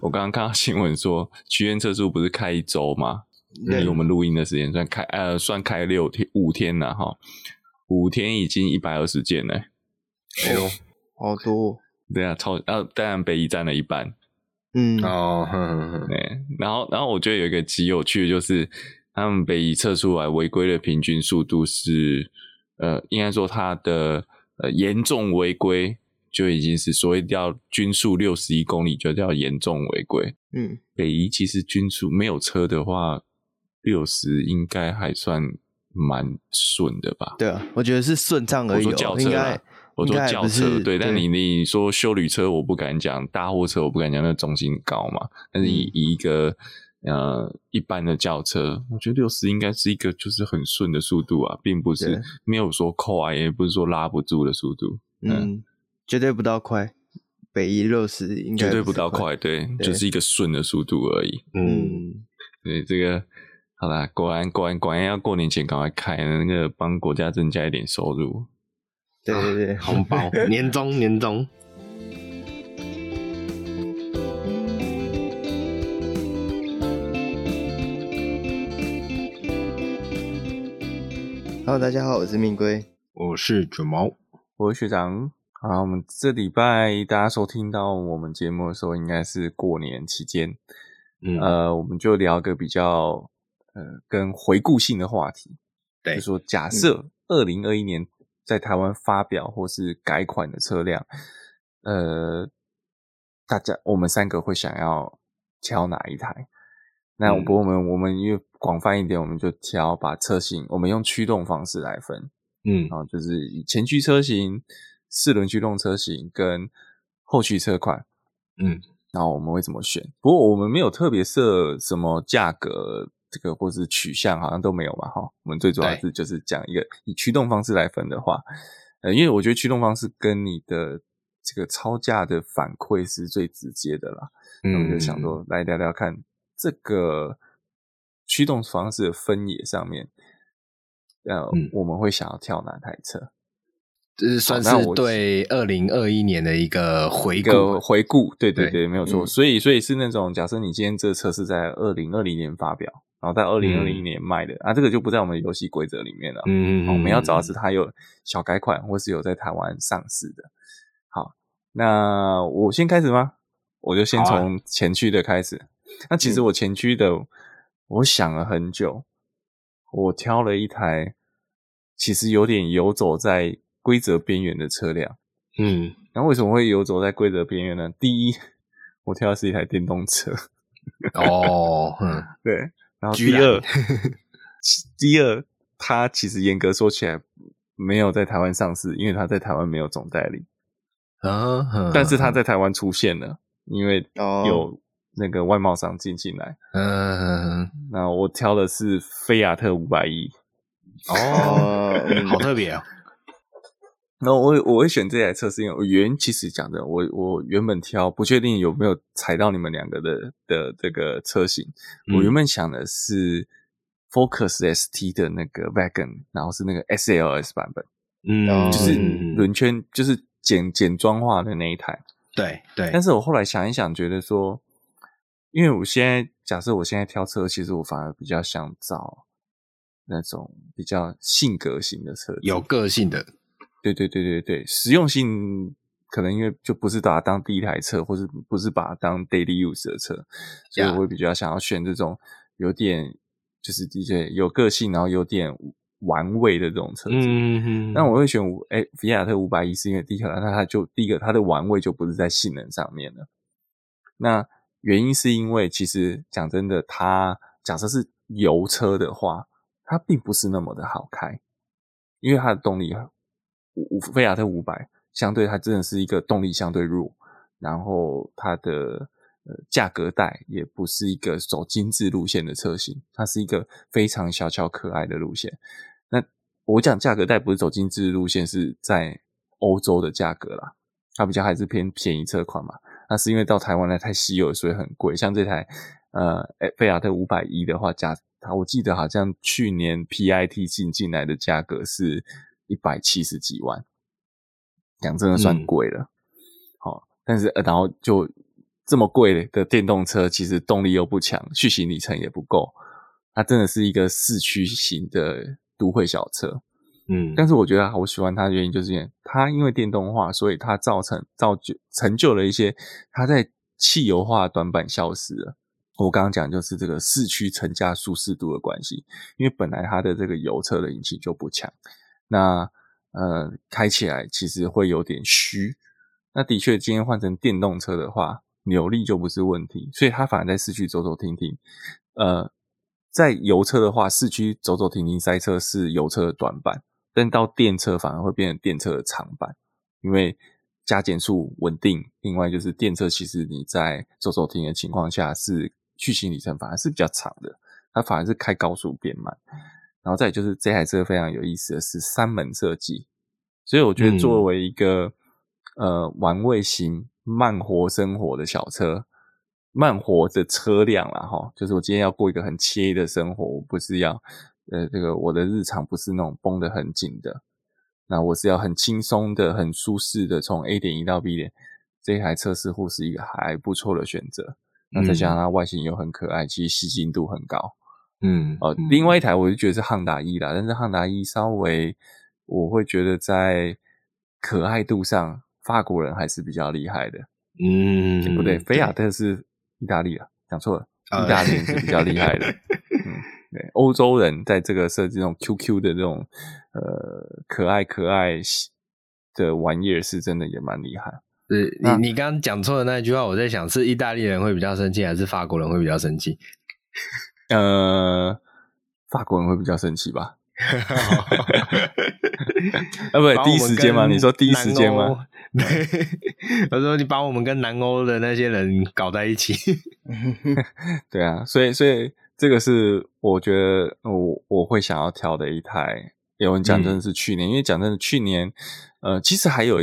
我刚刚看到新闻说，区间测速不是开一周吗？以我们录音的时间算开，呃，算开六天五天了哈，五天已经一百二十件了。哎呦，好多！对啊，超啊，当然北宜占了一半。嗯哦，哼哼哼，对，然后然后我觉得有一个极有趣的就是，他们北宜测出来违规的平均速度是，呃，应该说它的呃严重违规就已经是所谓叫均速六十一公里就叫严重违规。嗯，北宜其实均速没有车的话，六十应该还算蛮顺的吧？对啊，我觉得是顺畅而已。我说轿车啦，我说轿车，对。对但你你说修旅车，我不敢讲；大货车，我不敢讲，那重心高嘛。但是以、嗯、以一个呃一般的轿车，我觉得六十应该是一个就是很顺的速度啊，并不是没有说快，也不是说拉不住的速度。嗯，嗯绝对不到快。北一六十应该绝对不到快，对，对就是一个顺的速度而已。嗯，对这个。好啦，果然果然果然要过年前赶快开，那个帮国家增加一点收入。对对对，红包，年终年终。Hello，大家好，我是命龟，我是卷毛，我是学长。好，我们这礼拜大家收听到我们节目的时候，应该是过年期间。嗯，呃，我们就聊个比较。呃，跟回顾性的话题，对，就说假设二零二一年在台湾发表或是改款的车辆，呃，大家我们三个会想要挑哪一台？那我我们、嗯、我们因为广泛一点，我们就挑把车型，我们用驱动方式来分，嗯，然后就是以前驱车型、四轮驱动车型跟后驱车款，嗯，然后我们会怎么选？不过我们没有特别设什么价格。这个或是取向好像都没有嘛，哈。我们最主要是就是讲一个以驱动方式来分的话，呃，因为我觉得驱动方式跟你的这个超价的反馈是最直接的啦。嗯，那我就想说来聊聊看这个驱动方式的分野上面，呃，嗯、我们会想要跳哪台车？这是算是对二零二一年的一个回顾，回顾，对对对，对没有错。嗯、所以，所以是那种假设你今天这车是在二零二零年发表。然后在二零二零年卖的、嗯、啊，这个就不在我们的游戏规则里面了。嗯，嗯，我们要找的是它有小改款，或是有在台湾上市的。好，那我先开始吗？我就先从前驱的开始。啊、那其实我前驱的，嗯、我想了很久，我挑了一台，其实有点游走在规则边缘的车辆。嗯，那为什么会游走在规则边缘呢？第一，我挑的是一台电动车。哦，嗯，对。然后第二，第二，它其实严格说起来没有在台湾上市，因为它在台湾没有总代理啊。但是它在台湾出现了，因为有那个外贸商进进来。嗯，那我挑的是菲亚特五百一。哦，好特别啊！那我我会选这台车，是因为我原其实讲的，我我原本挑不确定有没有踩到你们两个的的这个车型。嗯、我原本想的是 Focus ST 的那个 Wagon，然后是那个 SLS 版本，嗯，就是轮圈就是简简装化的那一台。对对。但是我后来想一想，觉得说，因为我现在假设我现在挑车，其实我反而比较想找那种比较性格型的车，有个性的。对对对对对，实用性可能因为就不是把它当第一台车，或是不是把它当 daily use 的车，所以我会比较想要选这种有点就是的确有个性，然后有点玩味的这种车子。嗯哼。那我会选五哎，菲亚特五百一，是因为第一个，那它就第一个它的玩味就不是在性能上面了。那原因是因为其实讲真的，它假设是油车的话，它并不是那么的好开，因为它的动力。五菲亚特五百，相对它真的是一个动力相对弱，然后它的呃价格带也不是一个走精致路线的车型，它是一个非常小巧可爱的路线。那我讲价格带不是走精致路线，是在欧洲的价格啦，它比较还是偏便宜车款嘛。那是因为到台湾来太稀有，所以很贵。像这台呃菲亚特五百一的话，价它我记得好像去年 PIT 进进来的价格是。一百七十几万，讲真的算贵了。好、嗯，但是呃然后就这么贵的电动车，其实动力又不强，续行里程也不够，它真的是一个市区型的都会小车。嗯，但是我觉得我喜欢它的原因，就是因为它因为电动化，所以它造成造就成就了一些它在汽油化短板消失了。我刚刚讲就是这个四驱乘加舒适度的关系，因为本来它的这个油车的引擎就不强，那呃开起来其实会有点虚。那的确，今天换成电动车的话，扭力就不是问题，所以它反而在市区走走停停。呃，在油车的话，市区走走停停塞车是油车的短板，但到电车反而会变成电车的长板，因为加减速稳定。另外就是电车其实你在走走停停的情况下是。续行里程反而是比较长的，它反而是开高速变慢。然后再就是这台车非常有意思的是三门设计，所以我觉得作为一个、嗯、呃玩味型慢活生活的小车，慢活的车辆啦哈，就是我今天要过一个很惬意的生活，我不是要呃这个我的日常不是那种绷得很紧的，那我是要很轻松的、很舒适的从 A 点移到 B 点，这台车似乎是一个还不错的选择。那再加上它外形又很可爱，嗯、其实吸睛度很高。嗯，哦、呃，另外一台我就觉得是汉达 E 啦，但是汉达 E 稍微我会觉得在可爱度上，法国人还是比较厉害的。嗯，不对，菲亚特是意大利啊，讲错了，意大利人是比较厉害的。嗯，对，欧洲人在这个设计这种 QQ 的这种呃可爱可爱的玩意儿，是真的也蛮厉害。是你你刚刚讲错的那句话，我在想是意大利人会比较生气，还是法国人会比较生气？呃，法国人会比较生气吧？啊，不，第一时间吗？你说第一时间吗？他说你把我们跟南欧的那些人搞在一起。对啊，所以所以这个是我觉得我我会想要挑的一台。有人讲真的是去年，嗯、因为讲真的去年，呃，其实还有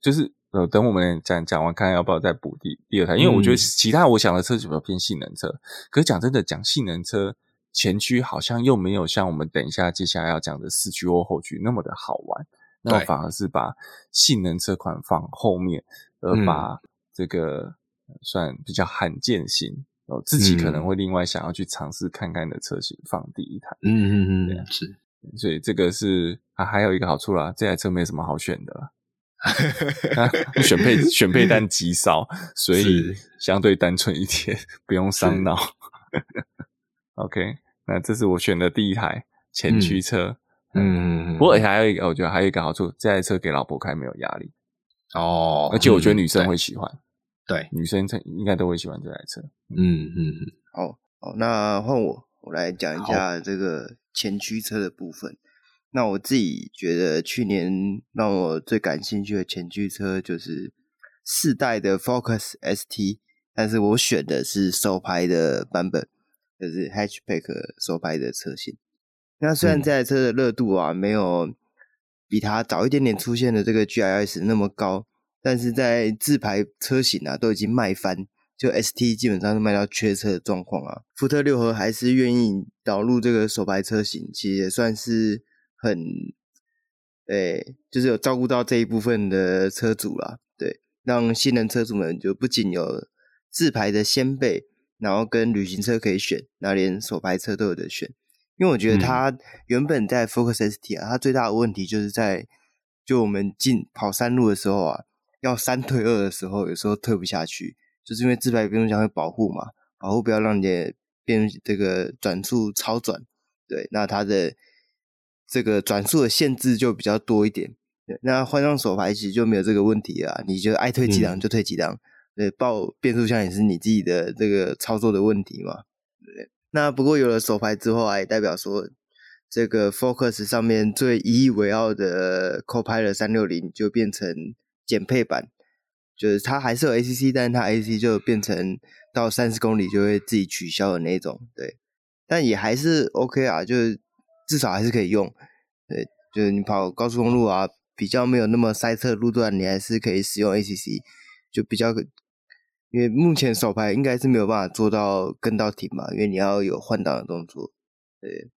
就是。呃，等我们讲讲完，看要不要再补第第二台，因为我觉得其他我想的车就比较偏性能车。嗯、可是讲真的，讲性能车前驱好像又没有像我们等一下接下来要讲的四驱或后驱那么的好玩。那我反而是把性能车款放后面，而把这个算比较罕见型，哦，自己可能会另外想要去尝试看看的车型放第一台。嗯嗯嗯，是。所以这个是啊，还有一个好处啦，这台车没什么好选的。选配 选配单极少，所以相对单纯一点，不用伤脑。OK，那这是我选的第一台前驱车。嗯，嗯，不过还有一个，我觉得还有一个好处，这台车给老婆开没有压力。哦，而且我觉得女生会喜欢。对，女生应该都会喜欢这台车。嗯嗯嗯。好，好，那换我，我来讲一下这个前驱车的部分。那我自己觉得，去年让我最感兴趣的前驱车就是四代的 Focus ST，但是我选的是手排的版本，就是 Hatchback 手排的车型。那虽然这台车的热度啊，没有比它早一点点出现的这个 GIS 那么高，但是在自排车型啊都已经卖翻，就 ST 基本上是卖到缺车的状况啊。福特六合还是愿意导入这个手排车型，其实也算是。很，对，就是有照顾到这一部分的车主啦，对，让新人车主们就不仅有自排的先辈，然后跟旅行车可以选，那连手排车都有得选。因为我觉得它原本在 Focus ST 啊，它最大的问题就是在就我们进跑山路的时候啊，要三退二的时候，有时候退不下去，就是因为自排变速箱会保护嘛，保护不要让你的变这个转速超转，对，那它的。这个转速的限制就比较多一点，对，那换上手排其实就没有这个问题啊，你就爱退几档就退几档，对，报变速箱也是你自己的这个操作的问题嘛，对。那不过有了手排之后啊，也代表说这个 Focus 上面最引以为傲的 Copilot 360就变成减配版，就是它还是有 ACC，但是它 ACC 就变成到三十公里就会自己取消的那种，对，但也还是 OK 啊，就是。至少还是可以用，对，就是你跑高速公路啊，比较没有那么塞车的路段，你还是可以使用 ACC，就比较，因为目前手排应该是没有办法做到跟到停嘛，因为你要有换挡的动作，对，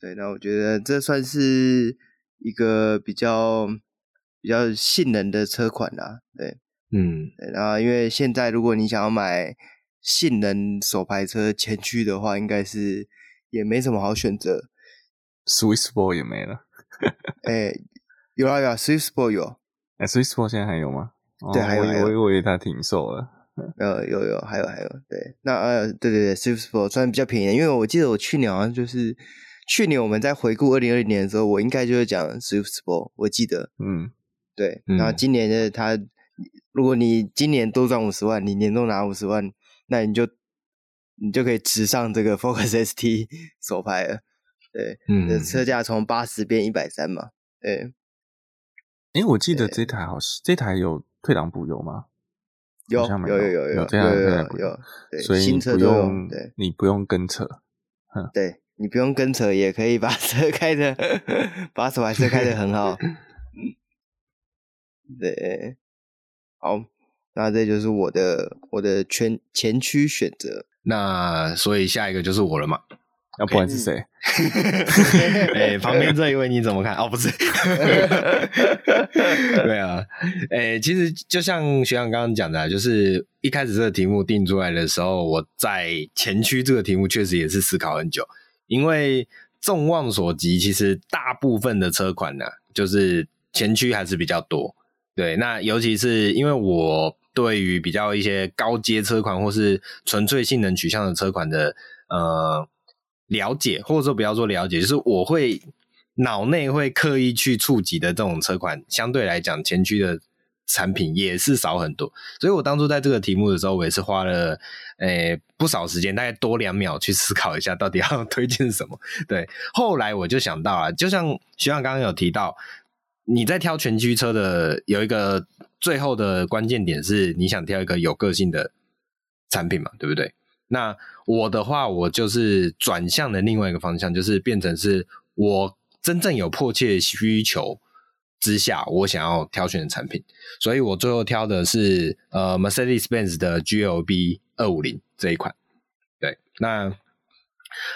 对，那我觉得这算是一个比较比较性能的车款啦，对，嗯，然后因为现在如果你想要买性能手排车前驱的话，应该是也没什么好选择。Swiss Sport 也没了。哎，有啊有啊，Swiss Sport 有。哎，Swiss Sport 现在还有吗？对，哦、还有。我以为他停售了。呃，有有，还有还有。对，那呃，对对对，Swiss Ball 算比较便宜，因为我记得我去年好像就是去年我们在回顾二零二零年的时候，我应该就是讲 Swiss Sport，我记得。嗯，对。然后今年的他。如果你今年多赚五十万，你年终拿五十万，那你就你就可以直上这个 Focus ST 手牌了。对，嗯，车价从八十变一百三嘛。对。哎、欸，我记得这台好像这台有退档补油吗？有，有，有，有，有，有，这样有，有，对，所以你不用，对，你不用跟车。对，你不用跟车，也可以把车开的，把手排车开的很好。对。好，那这就是我的我的全前驱选择。那所以下一个就是我了嘛？要、不然是谁？哎、欸，旁边这一位你怎么看？哦，不是。对啊，哎、欸，其实就像学长刚刚讲的，就是一开始这个题目定出来的时候，我在前驱这个题目确实也是思考很久，因为众望所及，其实大部分的车款呢、啊，就是前驱还是比较多。对，那尤其是因为我对于比较一些高阶车款或是纯粹性能取向的车款的呃了解，或者说不要说了解，就是我会脑内会刻意去触及的这种车款，相对来讲前驱的产品也是少很多。所以我当初在这个题目的时候，我也是花了诶不少时间，大概多两秒去思考一下到底要 推荐什么。对，后来我就想到啊，就像学长刚刚有提到。你在挑全驱车的有一个最后的关键点是，你想挑一个有个性的产品嘛，对不对？那我的话，我就是转向的另外一个方向，就是变成是我真正有迫切需求之下，我想要挑选的产品，所以我最后挑的是呃 Mercedes-Benz 的 GLB 二五零这一款。对，那。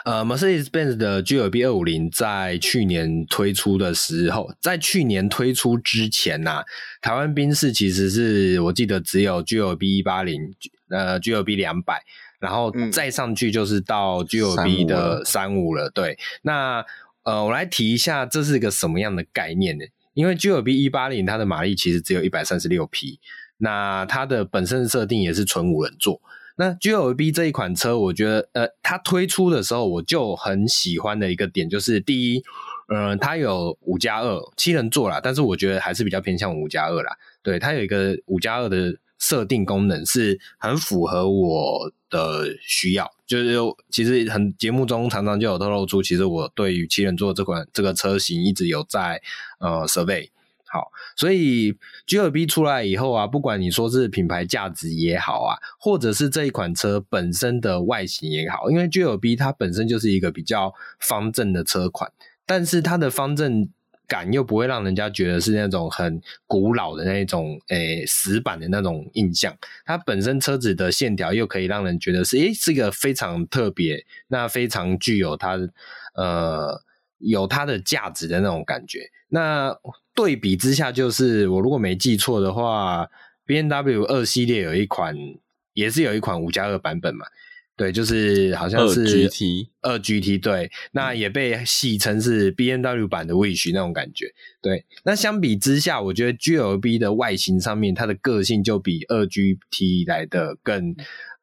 呃，Mercedes-Benz 的 GLB 二五零在去年推出的时候，在去年推出之前呐、台湾宾士其实是我记得只有 GLB 一八零，呃，GLB 两百，然后再上去就是到 GLB 的三五了。对，那呃，我来提一下，这是一个什么样的概念呢？因为 GLB 一八零它的马力其实只有一百三十六匹，那它的本身设定也是纯五人座。那 GLB 这一款车，我觉得，呃，它推出的时候我就很喜欢的一个点，就是第一，嗯、呃，它有五加二七人座啦，但是我觉得还是比较偏向五加二啦。对，它有一个五加二的设定功能，是很符合我的需要。就是其实很节目中常常就有透露出，其实我对于七人座这款这个车型一直有在呃 survey。好，所以 GLB 出来以后啊，不管你说是品牌价值也好啊，或者是这一款车本身的外形也好，因为 GLB 它本身就是一个比较方正的车款，但是它的方正感又不会让人家觉得是那种很古老的那种诶、死板的那种印象。它本身车子的线条又可以让人觉得是诶、欸、是一个非常特别，那非常具有它呃有它的价值的那种感觉。那对比之下，就是我如果没记错的话，BMW 二系列有一款，也是有一款五加二版本嘛？对，就是好像是二 GT，二 GT 对，那也被戏称是 BMW 版的 Wish 那种感觉。对，那相比之下，我觉得 GLB 的外形上面，它的个性就比二 GT 来的更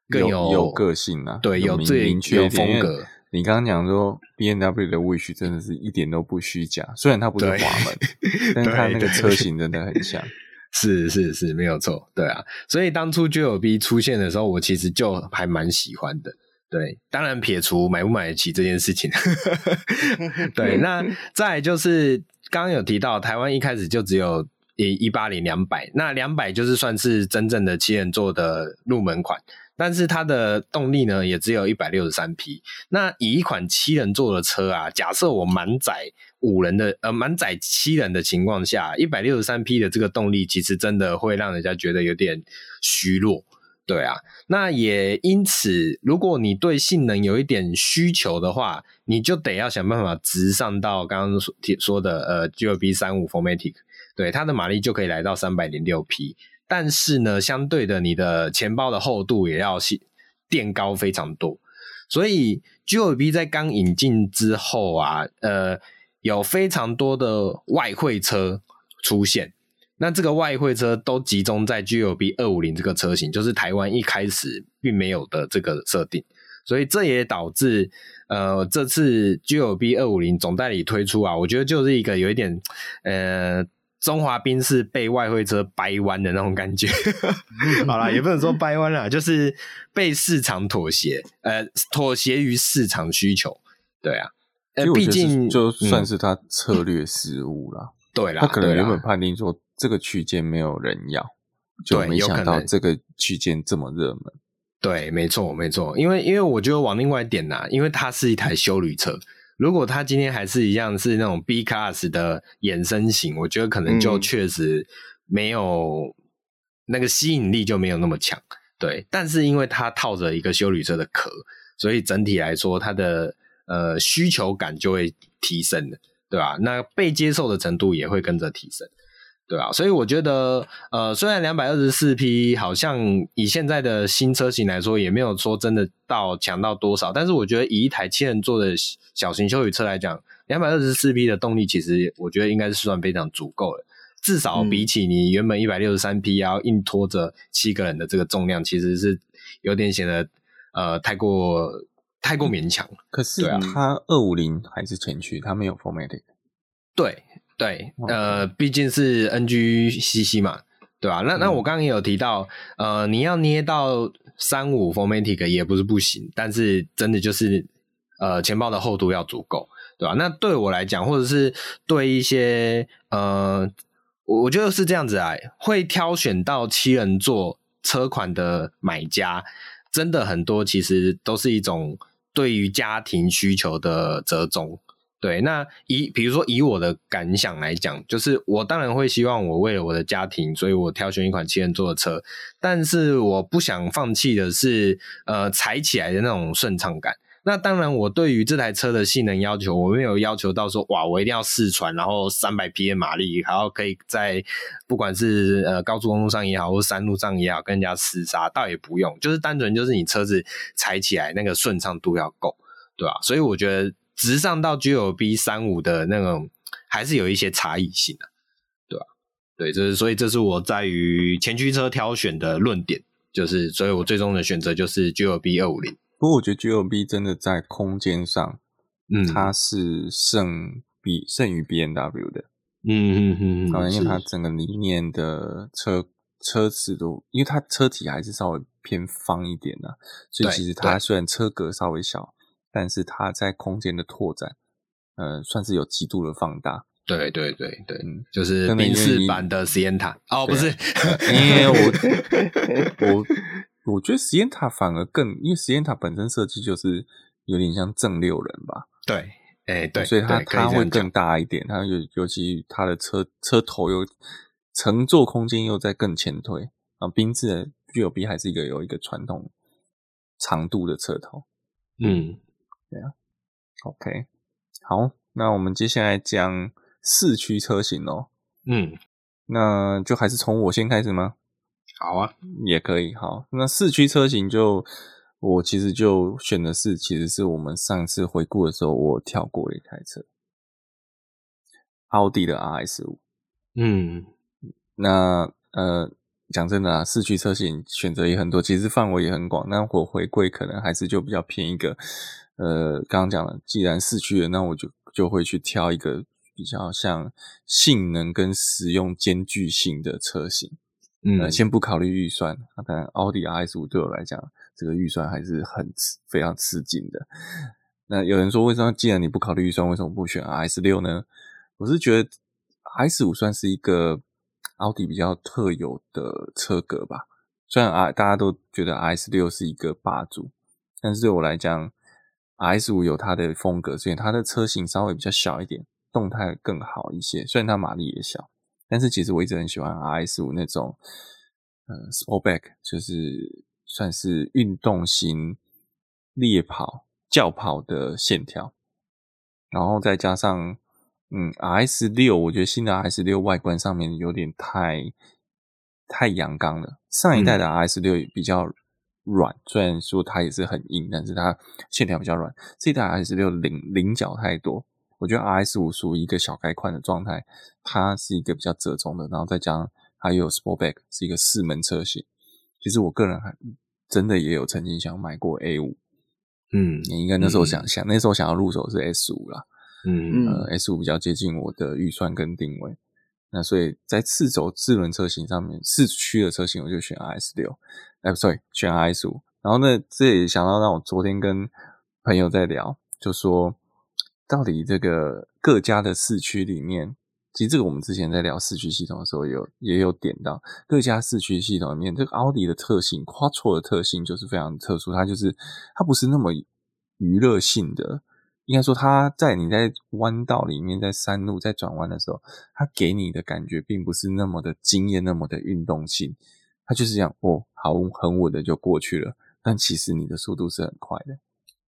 更有有，有个性啊，对，有最有风格。你刚刚讲说 BMW 的 Wish 真的是一点都不虚假，虽然它不是滑门，但是它那个车型真的很像。是是是，没有错，对啊。所以当初 GLB 出现的时候，我其实就还蛮喜欢的。对，当然撇除买不买得起这件事情。对，那再就是刚刚有提到，台湾一开始就只有一一八零两百，那两百就是算是真正的七人座的入门款。但是它的动力呢，也只有一百六十三匹。那以一款七人座的车啊，假设我满载五人的，呃，满载七人的情况下，一百六十三匹的这个动力，其实真的会让人家觉得有点虚弱。对啊，那也因此，如果你对性能有一点需求的话，你就得要想办法直上到刚刚说说的呃 GLB 35 4MATIC，对，它的马力就可以来到三百零六匹。但是呢，相对的，你的钱包的厚度也要垫高非常多。所以 G O B 在刚引进之后啊，呃，有非常多的外汇车出现。那这个外汇车都集中在 G O B 二五零这个车型，就是台湾一开始并没有的这个设定。所以这也导致，呃，这次 G O B 二五零总代理推出啊，我觉得就是一个有一点，呃，中华兵是被外汇车掰弯的那种感觉。好啦，也不能说掰弯啦，就是被市场妥协，呃，妥协于市场需求。对啊，呃，毕竟就算是他策略失误啦。对啦，他可能原本判定说这个区间没有人要，就没想到这个区间这么热门。对，没错，没错，因为因为我觉得往另外一点呐，因为它是一台修旅车，如果它今天还是一样是那种 B Class 的衍生型，我觉得可能就确实没有、嗯、那个吸引力就没有那么强。对，但是因为它套着一个修旅车的壳，所以整体来说它的呃需求感就会提升的，对吧？那被接受的程度也会跟着提升。对啊，所以我觉得，呃，虽然两百二十四匹好像以现在的新车型来说，也没有说真的到强到多少，但是我觉得以一台七人座的小型休旅车来讲，两百二十四匹的动力，其实我觉得应该是算非常足够的，至少比起你原本一百六十三匹要硬拖着七个人的这个重量，其实是有点显得呃太过太过勉强。可是它二五零还是前驱，它没有 formatic。对。对，呃，毕竟是 NGCC 嘛，对吧？那那我刚刚也有提到，呃，你要捏到三五 formatic 也不是不行，但是真的就是，呃，钱包的厚度要足够，对吧？那对我来讲，或者是对一些，呃，我我觉得是这样子啊，会挑选到七人座车款的买家，真的很多，其实都是一种对于家庭需求的折中。对，那以比如说以我的感想来讲，就是我当然会希望我为了我的家庭，所以我挑选一款七人座的车，但是我不想放弃的是，呃，踩起来的那种顺畅感。那当然，我对于这台车的性能要求，我没有要求到说，哇，我一定要试穿，然后三百匹的马力，然后可以在不管是呃高速公路上也好，或山路上也好，跟人家厮杀，倒也不用，就是单纯就是你车子踩起来那个顺畅度要够，对吧？所以我觉得。直上到 G9B 三五的那种，还是有一些差异性的，对吧？对，这是所以这是我在于前驱车挑选的论点，就是所以我最终的选择就是 G9B 二五零。不过我觉得 G9B 真的在空间上，嗯，它是胜比胜于 B N W 的，嗯嗯嗯，可能因为它整个里面的车车子都，因为它车体还是稍微偏方一点的，啊，所以其实它虽然车格稍微小。但是它在空间的拓展，呃，算是有极度的放大。对对对对，嗯，就是宾士版的 Sienna 哦，不是，因为我我我觉得 Sienna 反而更，因为 Sienna 本身设计就是有点像正六人吧。对，哎、欸，对，所以它它会更大一点，它尤尤其它的车车头又乘坐空间又在更前推啊。宾士的 G 有 B 还是一个有一个传统长度的车头，嗯。对啊，OK，好，那我们接下来讲四驱车型哦。嗯，那就还是从我先开始吗？好啊，也可以。好，那四驱车型就我其实就选的是，其实是我们上次回顾的时候我跳过的一台车，奥迪的 RS 五。嗯，那呃，讲真的啊，四驱车型选择也很多，其实范围也很广。那我回归可能还是就比较偏一个。呃，刚刚讲了，既然四驱的，那我就就会去挑一个比较像性能跟实用兼具性的车型。嗯，呃、先不考虑预算，那当然奥迪 RS 五对我来讲，这个预算还是很非常吃紧的。那有人说，为什么既然你不考虑预算，为什么不选 RS 六呢？我是觉得 RS 五算是一个奥迪比较特有的车格吧。虽然啊，大家都觉得 RS 六是一个霸主，但是对我来讲。RS 五有它的风格，所以它的车型稍微比较小一点，动态更好一些。虽然它马力也小，但是其实我一直很喜欢 RS 五那种，呃，Sportback，就是算是运动型猎跑、轿跑的线条。然后再加上，嗯，RS 六，我觉得新的 RS 六外观上面有点太太阳刚了。上一代的 RS 六比较软，嗯、虽然说它也是很硬，但是它线条比较软。这一代 RS 六棱棱角太多，我觉得 RS 五属于一个小改款的状态，它是一个比较折中的，然后再加上它又有 Sportback，是一个四门车型。其实我个人还真的也有曾经想买过 A 五，嗯，你应该那时候想想，嗯、那时候想要入手是 S 五啦，嗯呃，S 五比较接近我的预算跟定位。那所以在四轴四轮车型上面，四驱的车型我就选 RS 六，哎不，sorry，选 RS 五。然后呢，这也想到让我昨天跟朋友在聊，就说到底这个各家的四驱里面，其实这个我们之前在聊四驱系统的时候有也有点到，各家四驱系统里面，这个奥迪的特性夸错的特性就是非常特殊，它就是它不是那么娱乐性的。应该说，它在你在弯道里面，在山路在转弯的时候，它给你的感觉并不是那么的惊艳，那么的运动性。它就是这样，哦，好很稳的就过去了。但其实你的速度是很快的。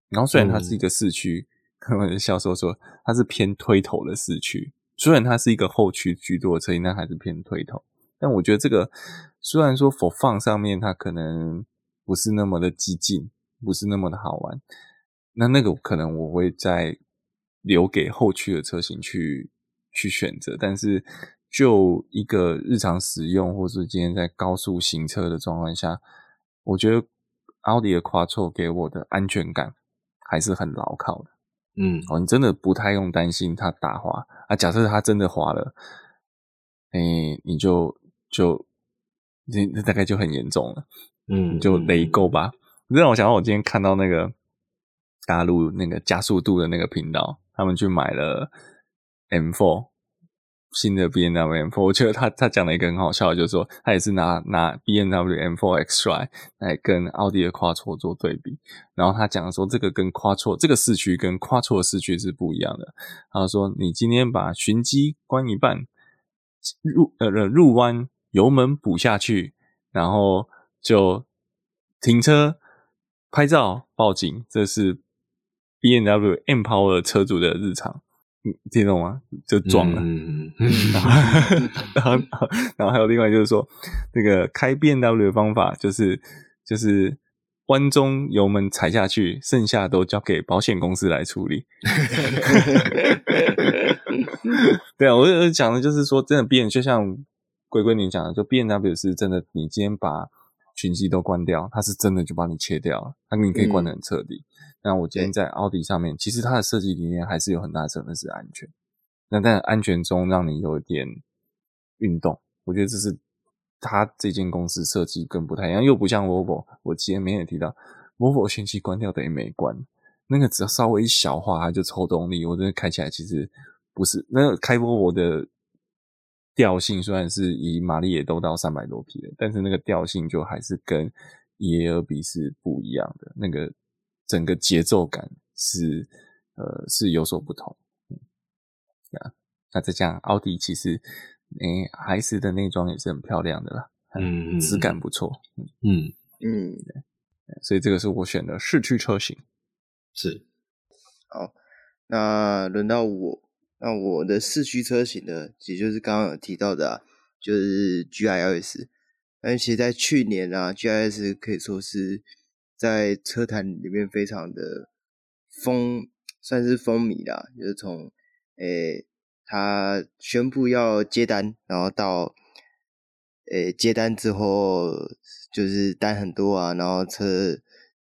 然后虽然它是一个四驱，我的销售说它是偏推头的四驱。虽然它是一个后驱居多的车型，但还是偏推头。但我觉得这个虽然说 for fun 上面它可能不是那么的激进，不是那么的好玩。那那个可能我会再留给后驱的车型去去选择，但是就一个日常使用，或是今天在高速行车的状况下，我觉得奥迪的 Quattro 给我的安全感还是很牢靠的。嗯，哦，你真的不太用担心它打滑啊。假设它真的滑了，哎、欸，你就就那那大概就很严重了。嗯，你就雷够吧。这让我想到我今天看到那个。大陆那个加速度的那个频道，他们去买了 M4 新的 BMW M4，我觉得他他讲了一个很好笑，就是说他也是拿拿 BMW M4 X-Drive 来跟奥迪的 Quattro 做对比，然后他讲说这个跟 Quattro 这个四驱跟 Quattro 四驱是不一样的。他说你今天把循机关一半，入呃入弯油门补下去，然后就停车拍照报警，这是。BMW M Power 车主的日常，你，听懂吗？就装了，嗯，然后，然后，然后还有另外就是说，那个开 B N W 的方法就是就是弯中油门踩下去，剩下都交给保险公司来处理。对啊，我我讲的就是说，真的 B N 就像龟龟你讲的，就 B N W 是真的，你今天把群机都关掉，它是真的就把你切掉了，它你可以关的很彻底。嗯那我今天在奥迪上面，其实它的设计理念还是有很大的成分是安全。那在安全中让你有一点运动，我觉得这是它这间公司设计更不太一样，又不像 Volvo。我前面也提到，Volvo 循迹关掉等于没关，那个只要稍微一小化，它就抽动力。我真的开起来其实不是那个开 Volvo 的调性，虽然是以马力也都到三百多匹了，但是那个调性就还是跟 EA2 比是不一样的那个。整个节奏感是呃是有所不同，嗯，啊，那再加上奥迪其实，诶，RS 的内装也是很漂亮的啦，嗯，质感不错，嗯嗯，所以这个是我选的四驱车型，是，好，那轮到我，那我的四驱车型呢，也就是刚刚有提到的，啊，就是 GIS，但其实在去年啊，GIS 可以说是。在车坛里面非常的风，算是风靡啦。就是从诶他宣布要接单，然后到诶接单之后，就是单很多啊，然后车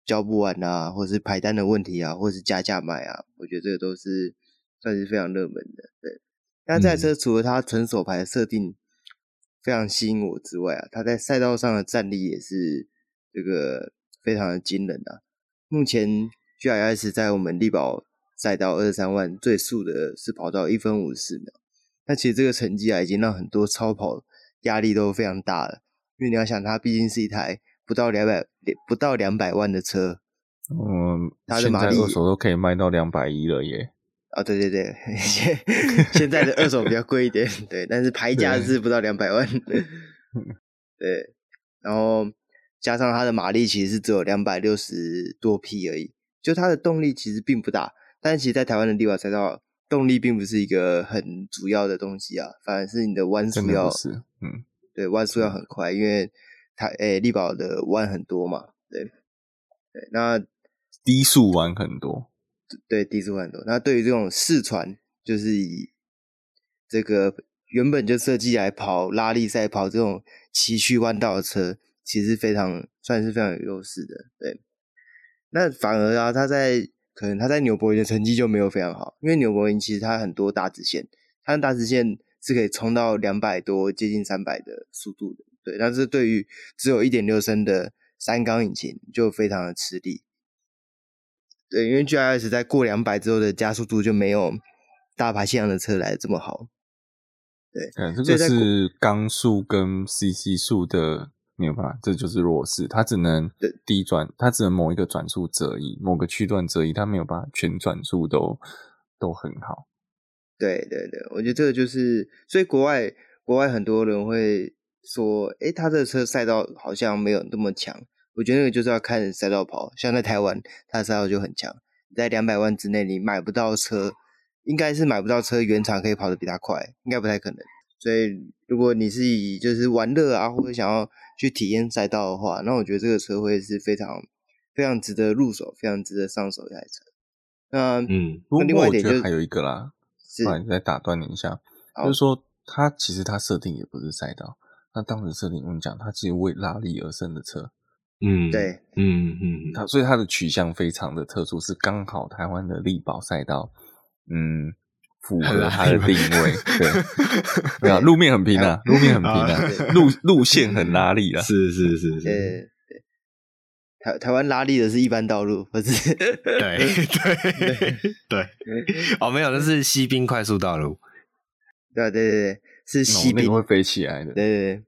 交不完啊，或是排单的问题啊，或是加价卖啊，我觉得这个都是算是非常热门的。对，那这台车除了它纯手牌的设定非常吸引我之外啊，它在赛道上的战力也是这个。非常的惊人啊！目前 GIS 在我们力宝赛道二十三万最速的是跑到一分五十四秒，那其实这个成绩啊，已经让很多超跑压力都非常大了。因为你要想，它毕竟是一台不到两百不到两百万的车，嗯，它的马力二手都可以卖到两百一了耶！啊，对对对，现现在的二手比较贵一点，对，但是 牌价是不到两百万，对，对，然后。加上它的马力其实是只有两百六十多匹而已，就它的动力其实并不大。但是其实，在台湾的力宝赛道，动力并不是一个很主要的东西啊，反而是你的弯速要，是，嗯，对，弯速要很快，因为台诶力宝的弯很多嘛，对对，那低速弯很多，对，低速弯很多。那对于这种试传，就是以这个原本就设计来跑拉力赛、跑这种崎岖弯道的车，其实非常算是非常有优势的，对。那反而啊，他在可能他在纽博林的成绩就没有非常好，因为纽博林其实它很多大直线，它的大直线是可以冲到两百多、接近三百的速度的，对。但是对于只有一点六升的三缸引擎就非常的吃力，对，因为 GRS 在过两百之后的加速度就没有大排气量的车来的这么好，对。嗯，这个是缸数跟 CC 数的。没有办法，这就是弱势。它只能低转，它只能某一个转速折翼，某个区段折翼，它没有办法全转速都都很好。对对对，我觉得这个就是，所以国外国外很多人会说，诶，他这个车赛道好像没有那么强。我觉得那个就是要看赛道跑，像在台湾，它的赛道就很强，在两百万之内你买不到车，应该是买不到车原厂可以跑得比它快，应该不太可能。所以如果你是以就是玩乐啊，或者想要去体验赛道的话，那我觉得这个车会是非常非常值得入手、非常值得上手的一台车。那嗯，那另外一点就是还有一个啦，是，再打断你一下，就是说它其实它设定也不是赛道，那当时设定我们讲，它其实为拉力而生的车。嗯，对，嗯嗯，它所以它的取向非常的特殊，是刚好台湾的力宝赛道，嗯。符合它的定位，对，没有路面很平啊，路面很平啊，路路线很拉力啊，是是是是，台台湾拉力的是一般道路，不是？对对对，哦，没有，那是西滨快速道路，对对对对，是西滨会飞起来的，对对对。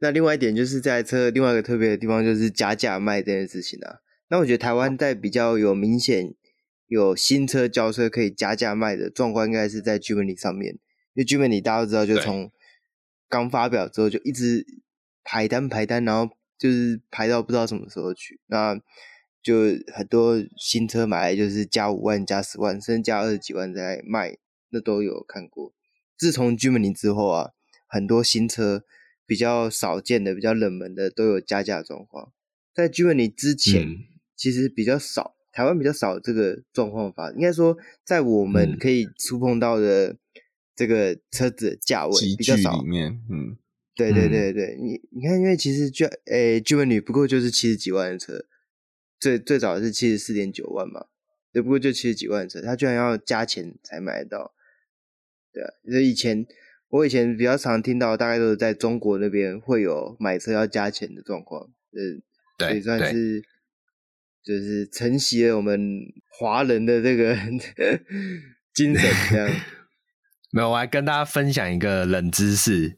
那另外一点就是这台车另外一个特别的地方就是加价卖这件事情啊，那我觉得台湾在比较有明显。有新车交车可以加价卖的状况，应该是在 Germany 上面，因为 Germany 大家都知道，就从刚发表之后就一直排单排单，然后就是排到不知道什么时候去，那就很多新车买来就是加五万、加十万，甚至加二十几万再卖，那都有看过。自从 Germany 之后啊，很多新车比较少见的、比较冷门的都有加价状况，在 Germany 之前、嗯、其实比较少。台湾比较少这个状况发生，应该说在我们可以触碰到的这个车子的价位比较少。里面，嗯，对对对对，你你看，因为其实就诶，Germany 不过就是七十几万的车，最最早是七十四点九万嘛，对，不过就七十几万的车，他居然要加钱才买得到，对啊，所以以前我以前比较常听到，大概都是在中国那边会有买车要加钱的状况，嗯，对，所以算是。就是承袭了我们华人的这个 精神，这样。没有，我还跟大家分享一个冷知识，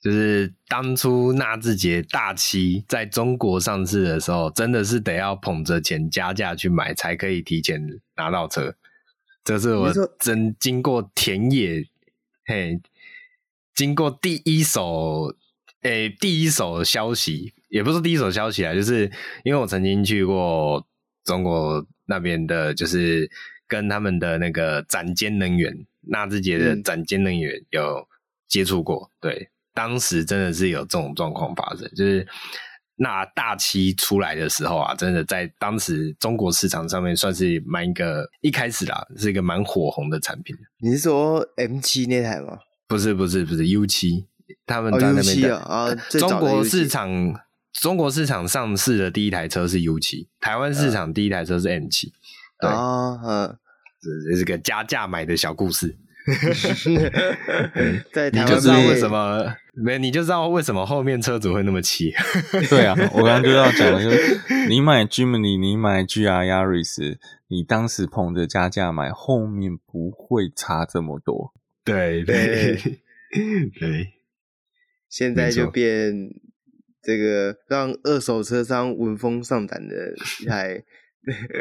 就是当初纳智捷大七在中国上市的时候，真的是得要捧着钱加价去买，才可以提前拿到车。这是我真经过田野，嘿，经过第一手，诶、欸，第一手消息。也不是第一手消息啊，就是因为我曾经去过中国那边的，就是跟他们的那个展间能源，纳智捷的展间能源有接触过。嗯、对，当时真的是有这种状况发生，就是那大七出来的时候啊，真的在当时中国市场上面算是蛮一个一开始啦，是一个蛮火红的产品。你是说 M 七那台吗？不是，不是，不是 U 七，他们在那边的、哦、啊，中国市场。中国市场上市的第一台车是 U 七，台湾市场第一台车是 M 七。对，啊，嗯，这是个加价买的小故事。在台湾你就知道为什么没？你就知道为什么后面车主会那么气。对啊，我刚刚就要讲了，就是你买 Jimny，你买 GR Yaris，你当时捧着加价买，后面不会差这么多。对对对，现在就变。这个让二手车商闻风丧胆的一台，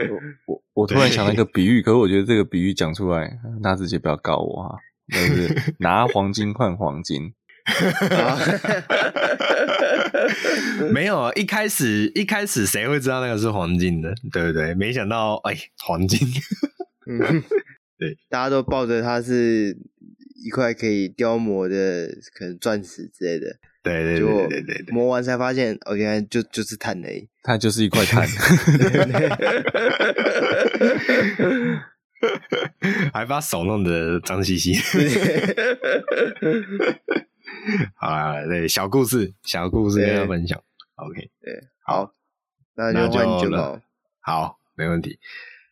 我我我突然想到一个 比喻，可是我觉得这个比喻讲出来，那直接不要告我哈，就是拿黄金换黄金。没有啊，一开始一开始谁会知道那个是黄金的，对不对？没想到哎，黄金，嗯，对，大家都抱着它是一块可以雕磨的，可能钻石之类的。对对对对对对，磨完才发现，哦，原来就就是碳而已，它就是一块碳，还把手弄得脏兮兮。好啦，对，小故事，小故事跟大家分享。OK，对，好，那就换酒了。好，没问题。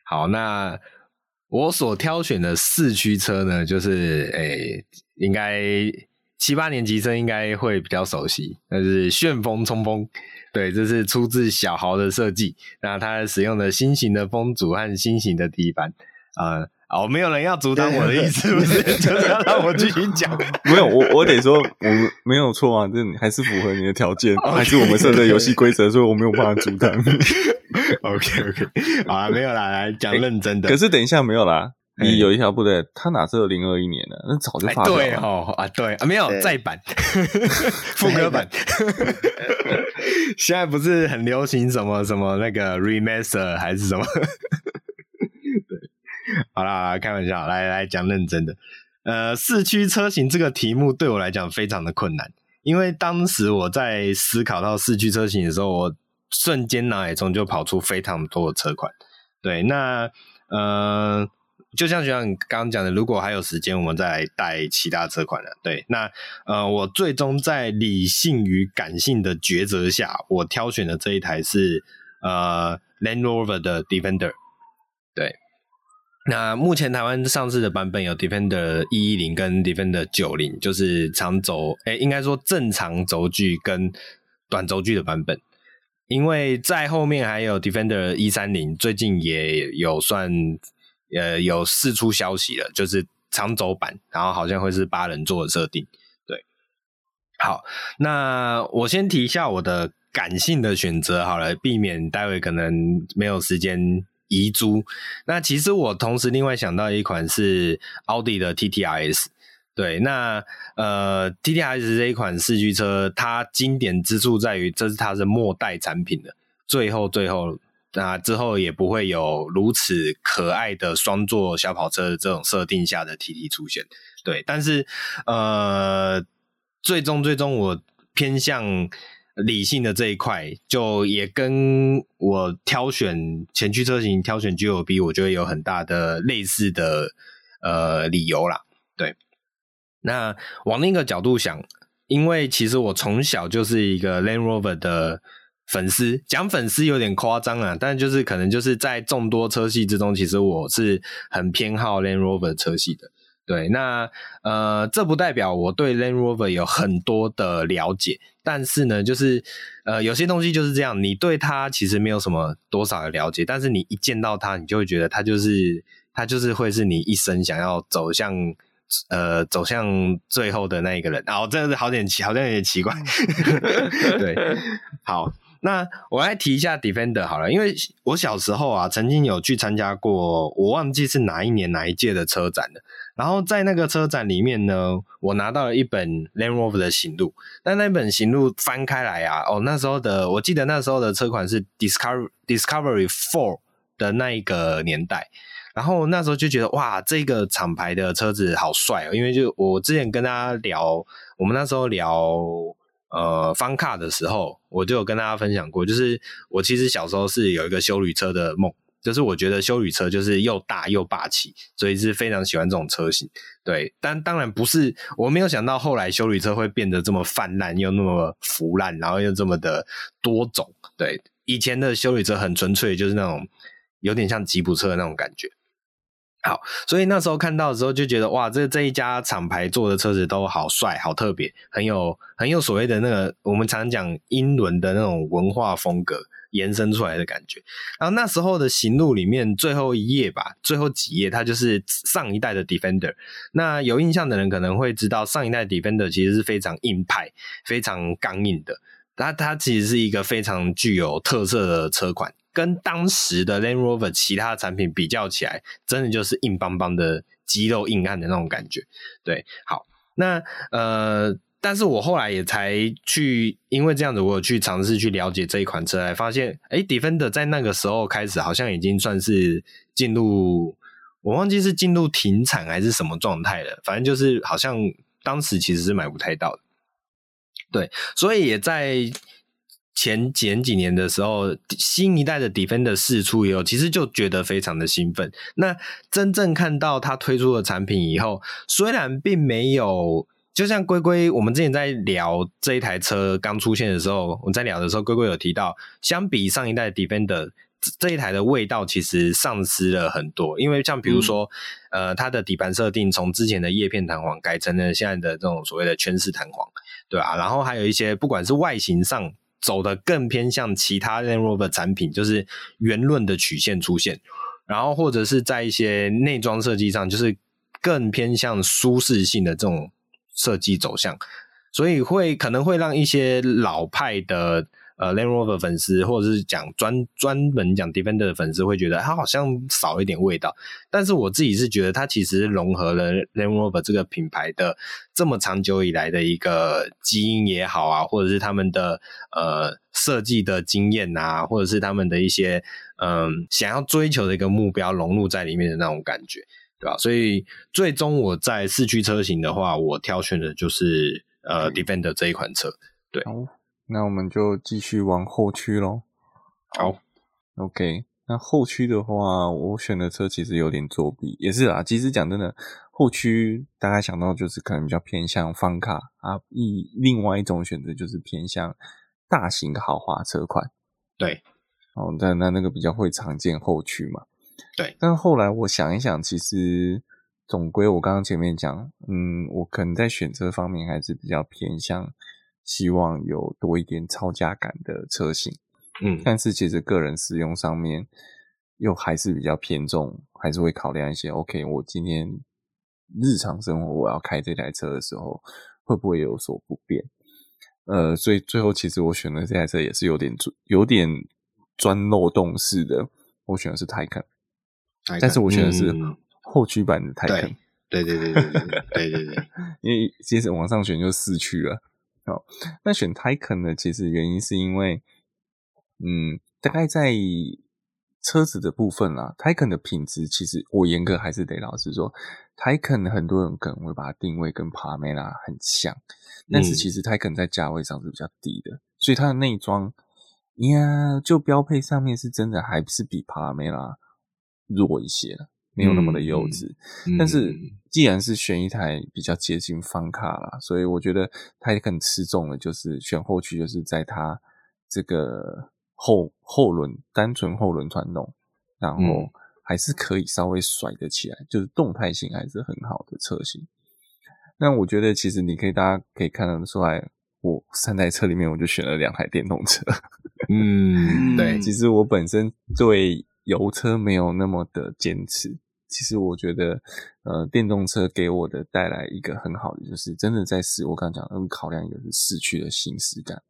好，那我所挑选的四驱车呢，就是诶、欸，应该七八年级生应该会比较熟悉，那是旋风冲锋。对，这是出自小豪的设计。那它使用的新型的风阻和新型的底板啊。哦，没有人要阻挡我的意思，不是，就是要让我继续讲。没有，我我得说，我们没有错啊，这还是符合你的条件.还是我们设的游戏规则，所以我没有办法阻挡。OK OK，好啦，没有啦，来讲认真的。可是等一下没有啦，你有一条不对，他哪是二零二一年的？那早就发了。对哦啊，对啊，没有再版，副歌版。现在不是很流行什么什么那个 remaster 还是什么？好啦，好啦，开玩笑，来来讲认真的。呃，四驱车型这个题目对我来讲非常的困难，因为当时我在思考到四驱车型的时候，我瞬间脑海中就跑出非常多的车款。对，那呃，就像学长刚刚讲的，如果还有时间，我们再来带其他车款了。对，那呃，我最终在理性与感性的抉择下，我挑选的这一台是呃 Land Rover 的 Defender。对。那目前台湾上市的版本有 Defender 一一零跟 Defender 九零，就是长轴，诶，应该说正常轴距跟短轴距的版本。因为在后面还有 Defender 一三零，最近也有算，呃，有释出消息了，就是长轴版，然后好像会是八人座的设定。对，好，那我先提一下我的感性的选择好了，避免待会可能没有时间。遗珠，那其实我同时另外想到一款是奥迪的 TTRS，对，那呃 TTRS 这一款四驱车，它经典之处在于这是它的末代产品的，最后最后那之后也不会有如此可爱的双座小跑车这种设定下的 TT 出现，对，但是呃最终最终我偏向。理性的这一块，就也跟我挑选前驱车型、挑选 GLB，我觉得有很大的类似的呃理由啦。对，那往另一个角度想，因为其实我从小就是一个 Land Rover 的粉丝，讲粉丝有点夸张啊，但就是可能就是在众多车系之中，其实我是很偏好 Land Rover 车系的。对，那呃，这不代表我对 Land Rover 有很多的了解，但是呢，就是呃，有些东西就是这样，你对它其实没有什么多少的了解，但是你一见到它，你就会觉得它就是它就是会是你一生想要走向呃走向最后的那一个人。哦，这个好点奇，好像有点奇怪。对，好。那我来提一下 Defender 好了，因为我小时候啊，曾经有去参加过，我忘记是哪一年哪一届的车展了。然后在那个车展里面呢，我拿到了一本 Land Rover 的行录。但那本行录翻开来啊，哦，那时候的我记得那时候的车款是 Discovery Discovery Four 的那一个年代。然后那时候就觉得哇，这个厂牌的车子好帅哦，因为就我之前跟大家聊，我们那时候聊。呃，方卡的时候，我就有跟大家分享过，就是我其实小时候是有一个修旅车的梦，就是我觉得修旅车就是又大又霸气，所以是非常喜欢这种车型。对，但当然不是，我没有想到后来修旅车会变得这么泛滥，又那么腐烂，然后又这么的多种。对，以前的修旅车很纯粹，就是那种有点像吉普车的那种感觉。好，所以那时候看到的时候就觉得哇，这这一家厂牌做的车子都好帅，好特别，很有很有所谓的那个我们常讲英伦的那种文化风格延伸出来的感觉。然后那时候的行路里面最后一页吧，最后几页它就是上一代的 Defender。那有印象的人可能会知道，上一代 Defender 其实是非常硬派、非常刚硬的。它它其实是一个非常具有特色的车款。跟当时的 Land Rover 其他产品比较起来，真的就是硬邦邦的肌肉硬汉的那种感觉。对，好，那呃，但是我后来也才去，因为这样子，我有去尝试去了解这一款车，才发现，哎，Defender 在那个时候开始，好像已经算是进入，我忘记是进入停产还是什么状态了。反正就是好像当时其实是买不太到的。对，所以也在前前几年的时候，新一代的 Defender 试出以后，其实就觉得非常的兴奋。那真正看到它推出的产品以后，虽然并没有，就像龟龟，我们之前在聊这一台车刚出现的时候，我们在聊的时候，龟龟有提到，相比上一代的 Defender。这一台的味道其实丧失了很多，因为像比如说，嗯、呃，它的底盘设定从之前的叶片弹簧改成了现在的这种所谓的圈式弹簧，对啊，然后还有一些不管是外形上走的更偏向其他 Land Rover 产品，就是圆润的曲线出现，然后或者是在一些内装设计上，就是更偏向舒适性的这种设计走向，所以会可能会让一些老派的。呃，Land Rover 粉丝或者是讲专专门讲 Defender 的粉丝会觉得它好像少一点味道，但是我自己是觉得它其实融合了 Land Rover 这个品牌的这么长久以来的一个基因也好啊，或者是他们的呃设计的经验啊，或者是他们的一些嗯、呃、想要追求的一个目标融入在里面的那种感觉，对吧？所以最终我在四驱车型的话，我挑选的就是呃 Defender 这一款车，对。那我们就继续往后驱喽。好，OK。那后驱的话，我选的车其实有点作弊，也是啦。其实讲真的，后驱大概想到就是可能比较偏向方卡啊，一另外一种选择就是偏向大型豪华车款。对，哦，那那那个比较会常见后驱嘛。对。但后来我想一想，其实总归我刚刚前面讲，嗯，我可能在选车方面还是比较偏向。希望有多一点超价感的车型，嗯，但是其实个人使用上面又还是比较偏重，还是会考量一些。OK，我今天日常生活我要开这台车的时候，会不会有所不便？呃，所以最后其实我选的这台车也是有点有点钻漏洞式的，我选的是 Taycan，但是我选的是后驱版的 Taycan，对对对对对对对对，因为接着往上选就四驱了。好，那选 Taycan 呢？其实原因是因为，嗯，大概在车子的部分啦，Taycan 的品质其实我严格还是得老实说，Taycan 很多人可能会把它定位跟 Panamera 很像，但是其实 Taycan 在价位上是比较低的，嗯、所以它的内装呀，就标配上面是真的还是比 Panamera 弱一些了。没有那么的幼稚，嗯嗯、但是既然是选一台比较接近方卡啦，所以我觉得它也很吃重的，就是选后驱，就是在它这个后后轮单纯后轮传动，然后还是可以稍微甩得起来，就是动态性还是很好的车型。那我觉得其实你可以大家可以看得出来，我三台车里面我就选了两台电动车。嗯，对，其实我本身对。油车没有那么的坚持，其实我觉得，呃，电动车给我的带来一个很好的，就是真的在市，我刚刚讲，嗯，考量一个是市区的行驶感。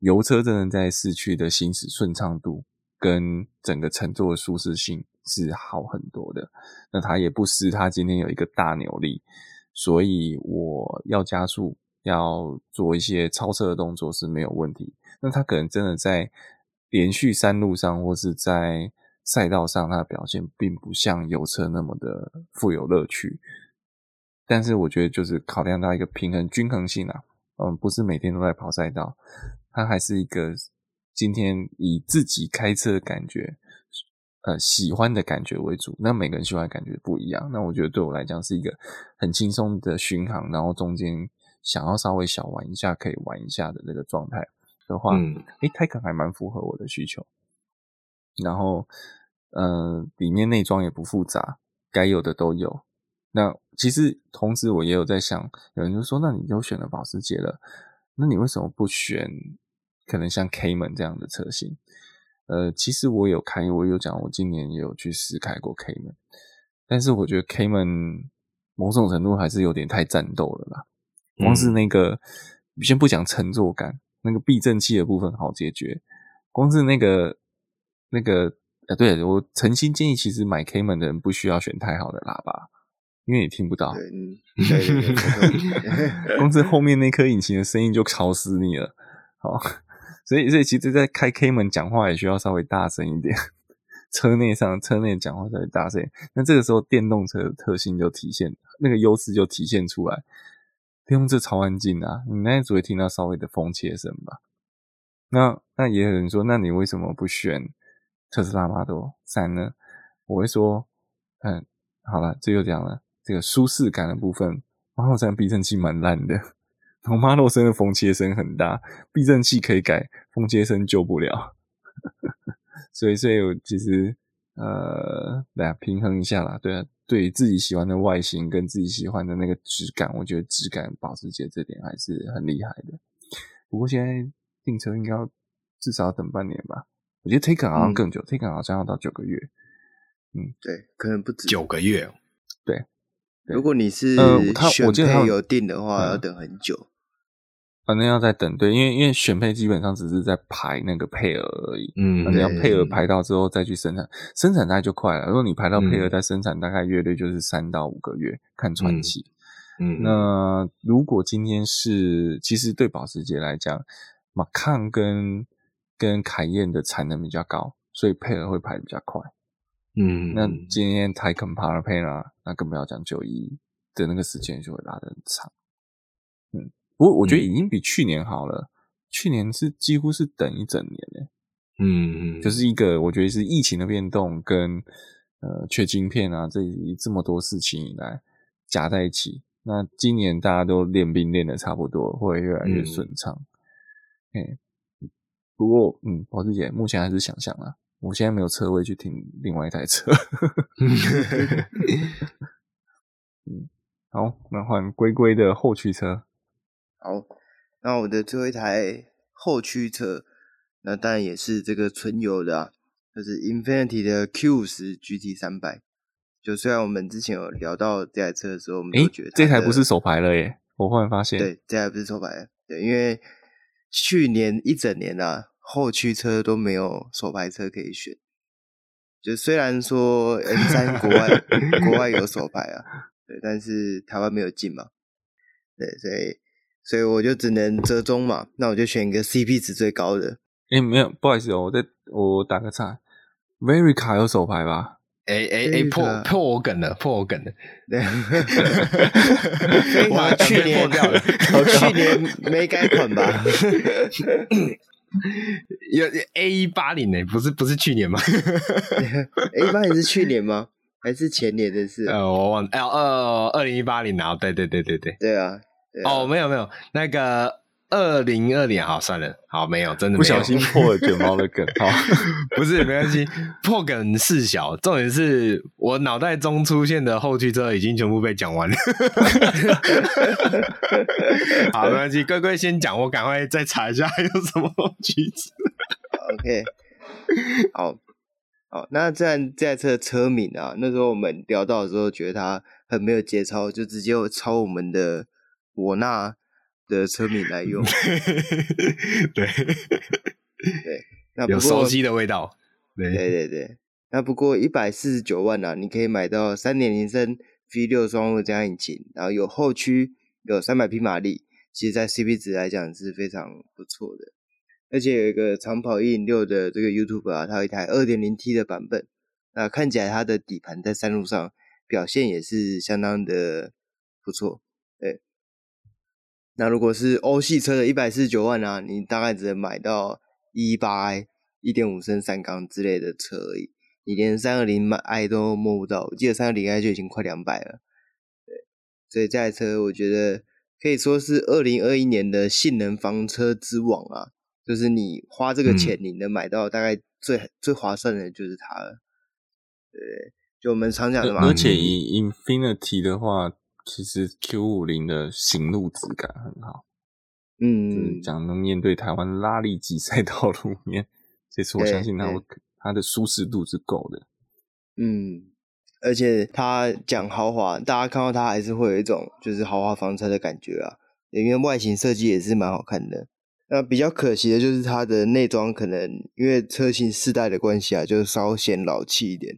油车真的在市区的行驶顺畅度跟整个乘坐的舒适性是好很多的。那它也不失它今天有一个大扭力，所以我要加速，要做一些超车的动作是没有问题。那它可能真的在连续山路上或是在赛道上，它的表现并不像油车那么的富有乐趣，但是我觉得就是考量到一个平衡均衡性啊，嗯，不是每天都在跑赛道，它还是一个今天以自己开车的感觉，呃，喜欢的感觉为主。那每个人喜欢的感觉不一样，那我觉得对我来讲是一个很轻松的巡航，然后中间想要稍微小玩一下可以玩一下的那个状态的话，嗯，诶，Taycan 还蛮符合我的需求，然后。呃，里面内装也不复杂，该有的都有。那其实同时我也有在想，有人就说，那你就选了保时捷了，那你为什么不选可能像 Cayman 这样的车型？呃，其实我有开，我有讲，我今年也有去试开过 Cayman，但是我觉得 Cayman 某种程度还是有点太战斗了啦。光是那个，嗯、先不讲乘坐感，那个避震器的部分好解决，光是那个那个。啊，对，我诚心建议，其实买 Cayman 的人不需要选太好的喇叭，因为你听不到。对，对对对，光是后面那颗引擎的声音就吵死你了。好，所以所以其实，在开 Cayman 讲话也需要稍微大声一点，车内上车内讲话稍微大声。那这个时候电动车的特性就体现，那个优势就体现出来。电动车超安静啊，你那只会听到稍微的风切声吧。那那也有人说，那你为什么不选特斯拉 Model 3呢？我会说，嗯，好了，这就讲了这个舒适感的部分，Model 3避震器蛮烂的，然后 Model 3的风切声很大，避震器可以改，风切声救不了。所以，所以我其实呃，来平衡一下啦，对啊，对自己喜欢的外形跟自己喜欢的那个质感，我觉得质感保时捷这点还是很厉害的。不过现在。订车应该要至少要等半年吧？我觉得 Taken 好像更久，嗯，Taken 好像要到九个月。嗯，对，可能不止九个月。对，对如果你是嗯，他我记得他有订的话，要等很久。反正要再等，对，因为因为选配基本上只是在排那个配额而已。嗯，你要配额排到之后再去生产，生产大概就快了。如果你排到配额再生产，大概约率就是三到五个月，看传奇。嗯，那如果今天是，其实对保时捷来讲。马康跟跟凯燕的产能比较高，所以配额会排得比较快。嗯，那今天 Taycan Panamera 那更不要讲九一的那个时间就会拉得很长。嗯，不过我觉得已经比去年好了。嗯、去年是几乎是等一整年嘞。嗯嗯，就是一个我觉得是疫情的变动跟呃缺晶片啊这这么多事情以来夹在一起。那今年大家都练兵练的差不多，会越来越顺畅。嗯哎，不过，嗯，保时捷目前还是想象啊，我现在没有车位去停另外一台车。嗯，好，那换龟龟的后驱车。好，那我的最后一台后驱车，那当然也是这个纯油的啊，就是 Infinity 的 Q 五十 GT 三百。就虽然我们之前有聊到这台车的时候，我们都觉得这台不是手牌了耶，我忽然发现，对，这台不是手牌了，对，因为。去年一整年啊，后驱车都没有手排车可以选。就虽然说 M 三 国外国外有手排啊，对，但是台湾没有进嘛，对，所以所以我就只能折中嘛。那我就选一个 CP 值最高的。哎、欸，没有，不好意思哦，我再我打个岔，Verica 有手排吧？哎哎哎，破破我梗了，破我梗了。对，我去年我去年没改款吧？有 A 一八零呢，不是不是去年吗？A 八零是去年吗？还是前年的事？呃，我忘了，二二零一八零啊，对对对对对，对啊。哦，没有没有，那个。二零二年，好算了，好没有，真的不小心破了卷毛的梗，好，不是没关系，破梗事小，重点是我脑袋中出现的后驱车已经全部被讲完了，好没关系，乖乖先讲，我赶快再查一下还有什么后驱车，OK，好，好，那这样这台车的车名啊，那时候我们聊到的时候，觉得它很没有节操，就直接抄我们的我那。的车名来用，对对，那有熟悉的味道，对对对对。那不过一百四十九万啊，你可以买到三点零升 V 六双涡加引擎，然后有后驱，有三百匹马力，其实在 CP 值来讲是非常不错的。而且有一个长跑一零六的这个 YouTube 啊，它有一台二点零 T 的版本，那看起来它的底盘在山路上表现也是相当的不错，对。那如果是欧系车的一百四十九万啊，你大概只能买到一八 i 一点五升三缸之类的车而已，你连三二零 i 都摸不到。我记得三二零 i 就已经快两百了，对，所以这台车我觉得可以说是二零二一年的性能房车之王啊，就是你花这个钱，你能买到大概最、嗯、最划算的就是它了。对，就我们常讲的嘛。而且以 Infinity 的话。其实 Q 五零的行路质感很好，嗯，就是讲能面对台湾拉力级赛道路面，这次我相信它会它的舒适度是够的，嗯，而且它讲豪华，大家看到它还是会有一种就是豪华房车的感觉啊，因为外形设计也是蛮好看的。那比较可惜的就是它的内装可能因为车型世代的关系啊，就稍显老气一点，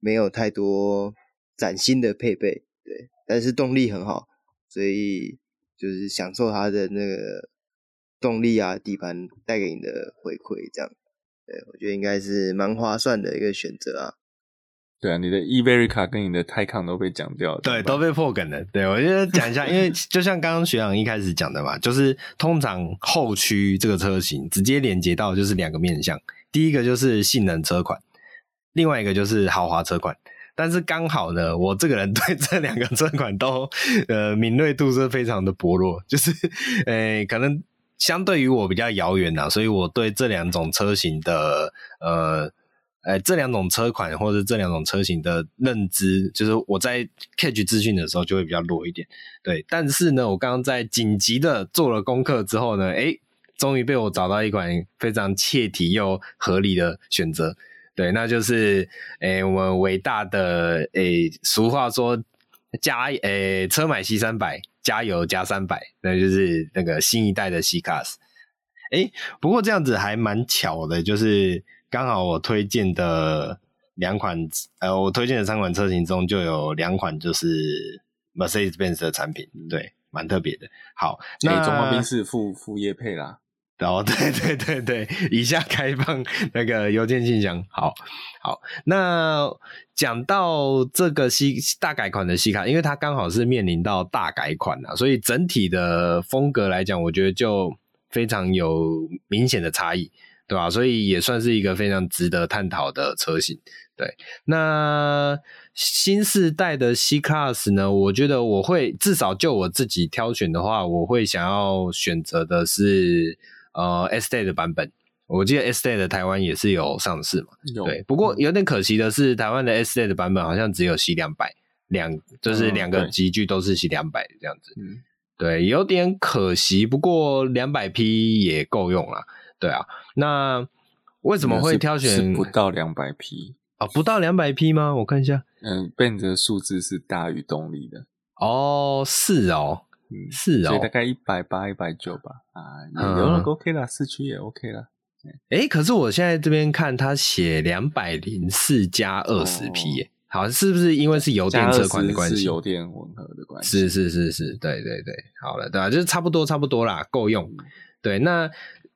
没有太多崭新的配备。但是动力很好，所以就是享受它的那个动力啊，底盘带给你的回馈，这样，对，我觉得应该是蛮划算的一个选择啊。对啊，你的 Everca 跟你的 Taycan 都被讲掉了，对，都被破梗了。对，我觉得讲一下，因为就像刚刚学长一开始讲的嘛，就是通常后驱这个车型直接连接到就是两个面向，第一个就是性能车款，另外一个就是豪华车款。但是刚好呢，我这个人对这两个车款都呃敏锐度是非常的薄弱，就是 呃可能相对于我比较遥远呐，所以我对这两种车型的呃。哎，这两种车款或者这两种车型的认知，就是我在 catch 资讯的时候就会比较弱一点。对，但是呢，我刚刚在紧急的做了功课之后呢，哎，终于被我找到一款非常切题又合理的选择。对，那就是诶，我们伟大的诶，俗话说加诶，车买 C 三百，加油加三百，那就是那个新一代的 C Class。哎，不过这样子还蛮巧的，就是。刚好我推荐的两款，呃，我推荐的三款车型中就有两款就是 Mercedes-Benz 的产品，对，蛮特别的。好，那中华兵是副副业配啦。哦，对对对对，以下开放那个邮件信箱。好，好，那讲到这个 C 大改款的 C 卡，因为它刚好是面临到大改款啊，所以整体的风格来讲，我觉得就非常有明显的差异。对吧？所以也算是一个非常值得探讨的车型。对，那新世代的 C Class 呢？我觉得我会至少就我自己挑选的话，我会想要选择的是呃 Estate 的版本。我记得 Estate 的台湾也是有上市嘛？有。对，不过有点可惜的是，台湾的 Estate 的版本好像只有 C 两百两，就是两个集距都是 C 两百这样子。嗯，对，有点可惜。不过两百 P 也够用了。对啊，那为什么会挑选不到两百 P 啊？不到两百 P 吗？我看一下，嗯，Benz 的数字是大于动力的哦，是哦，嗯，是哦，所以大概一百八、一百九吧，啊，有了 OK 了，四驱也 OK 了。哎，可是我现在这边看他写两百零四加二十匹，耶，好，是不是因为是油电车款的关系？是油电混合的关系？是是是是，对对对，好了，对吧？就是差不多差不多啦，够用。对，那。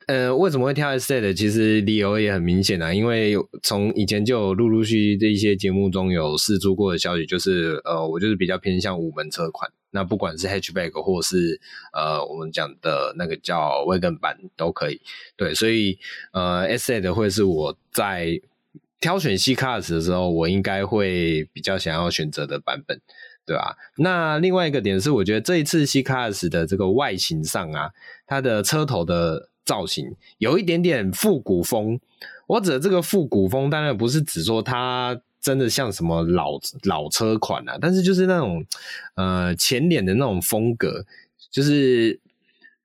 呃，为什么会挑 Estate？其实理由也很明显啊，因为从以前就有陆陆续续的一些节目中有试出过的消息，就是呃，我就是比较偏向五门车款。那不管是 Hatchback 或是呃我们讲的那个叫 Wagon 版都可以。对，所以呃，S A 的会是我在挑选 C Class 的时候，我应该会比较想要选择的版本，对吧？那另外一个点是，我觉得这一次 C Class 的这个外形上啊，它的车头的。造型有一点点复古风，我指的这个复古风当然不是指说它真的像什么老老车款啊，但是就是那种呃前脸的那种风格，就是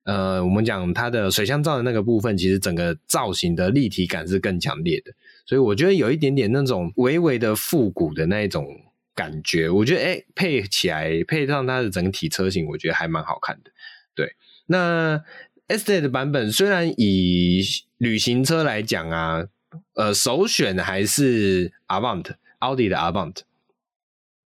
呃我们讲它的水箱罩的那个部分，其实整个造型的立体感是更强烈的，所以我觉得有一点点那种微微的复古的那一种感觉，我觉得诶配起来配上它的整体车型，我觉得还蛮好看的。对，那。st 的版本虽然以旅行车来讲啊，呃，首选还是 Avant，奥迪的 Avant。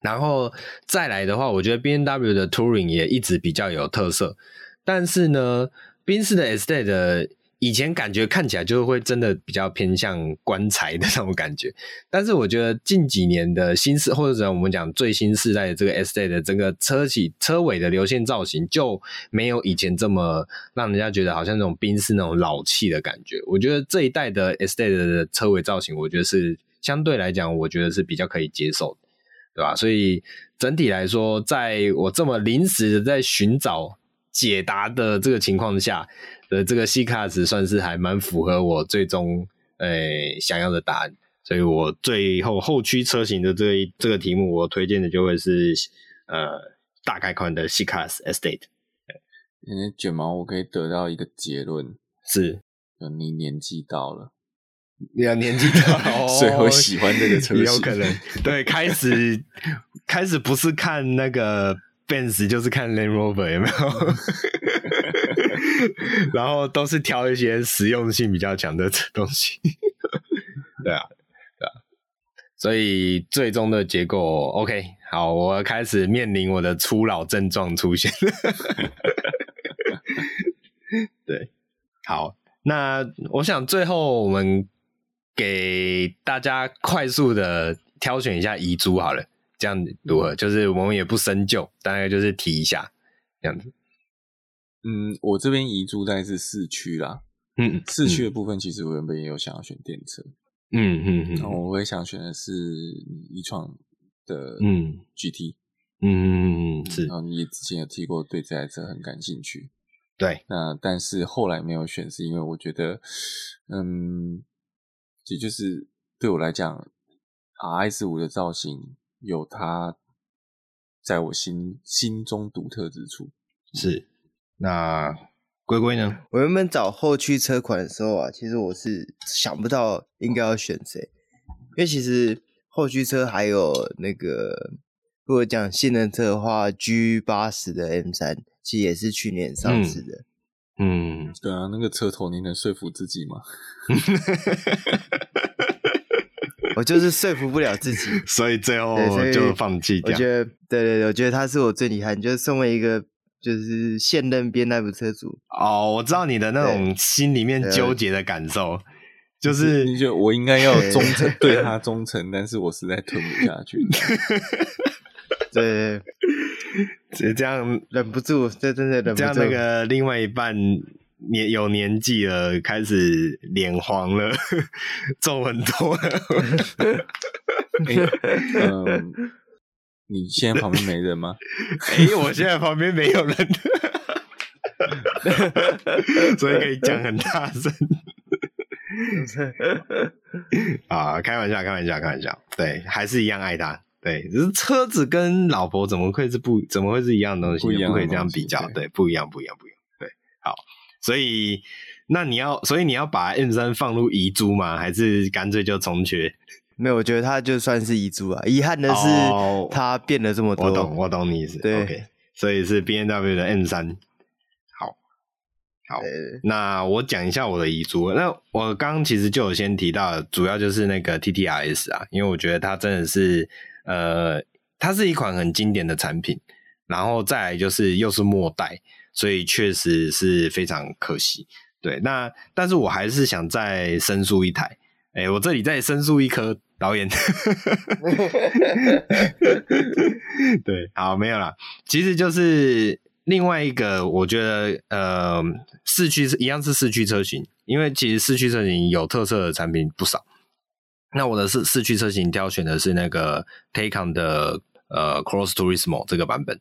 然后再来的话，我觉得 BMW 的 Touring 也一直比较有特色。但是呢，宾士的 Estate 的以前感觉看起来就会真的比较偏向棺材的那种感觉，但是我觉得近几年的新世或者我们讲最新世代的这个 Estate 的整个车体车尾的流线造型就没有以前这么让人家觉得好像那种宾士那种老气的感觉。我觉得这一代的 Estate 的车尾造型，我觉得是相对来讲，我觉得是比较可以接受的，对吧？所以整体来说，在我这么临时的在寻找解答的这个情况下。的这个 C Class 算是还蛮符合我最终诶、欸、想要的答案，所以我最后后驱车型的这一这个题目，我推荐的就会是呃大改款的 C Class Estate。因为卷毛，我可以得到一个结论是，你年纪到了，你要年纪到。了，所以会喜欢这个车型，有可能。对，开始开始不是看那个 Benz，就是看 Land Rover 有没有？然后都是挑一些实用性比较强的东西，对啊，对啊，所以最终的结果，OK，好，我开始面临我的初老症状出现。对，好，那我想最后我们给大家快速的挑选一下遗珠好了，这样如何？就是我们也不深究，大概就是提一下这样子。嗯，我这边遗珠大概是市区啦。嗯，市区的部分其实我原本也有想要选电车。嗯嗯嗯，然后我会想选的是一创的嗯 GT。嗯嗯嗯嗯，是。然后你之前有提过对这台车很感兴趣。对。那但是后来没有选，是因为我觉得，嗯，也就是对我来讲，RS 五的造型有它在我心心中独特之处。是。那龟龟呢？我原本找后驱车款的时候啊，其实我是想不到应该要选谁，因为其实后驱车还有那个，如果讲性能车的话，G 八十的 M 三其实也是去年上市的。嗯，嗯对啊，那个车头你能说服自己吗？我就是说服不了自己，所以最后就放弃掉。我觉得，对对对，我觉得他是我最厉害，就是身为一个。就是现任边那部车主哦，我知道你的那种心里面纠结的感受，就是你就我应该要忠诚对 他忠诚，但是我实在吞不下去。对，这样忍不住，这真的忍不住。这样那个另外一半年有年纪了，开始脸黄了，皱纹多了。嗯。你现在旁边没人吗？哎、欸，我现在旁边没有人，所以可以讲很大声。啊，开玩笑，开玩笑，开玩笑。对，还是一样爱他。对，就是车子跟老婆怎么会是不？怎么会是一样的东西？不，不可以这样比较。对，对，不一样，不一样，不一样。对，好。所以，那你要，所以你要把 M 三放入遗珠吗？还是干脆就重缺？没有，我觉得它就算是遗珠啊。遗憾的是，它变了这么多。我懂，我懂你意思。对，okay, 所以是 B N W 的 M 三。好，好，那我讲一下我的遗珠。那我刚刚其实就有先提到，主要就是那个 TTRS 啊，因为我觉得它真的是，呃，它是一款很经典的产品。然后再来就是又是末代，所以确实是非常可惜。对，那但是我还是想再申诉一台。哎，我这里再申诉一颗。导演，对，好，没有啦。其实就是另外一个，我觉得呃，四驱是一样是四驱车型，因为其实四驱车型有特色的产品不少。那我的四四驱车型挑选的是那个 Taycan 的呃 Cross Turismo 这个版本。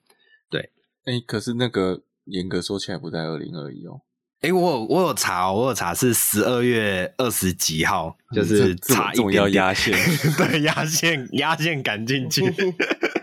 对，哎，可是那个严格说起来不在二零二一哦。哎、欸，我有我有查，我有查是十二月二十几号，就是查一点点要压线，对，压线压线赶进去，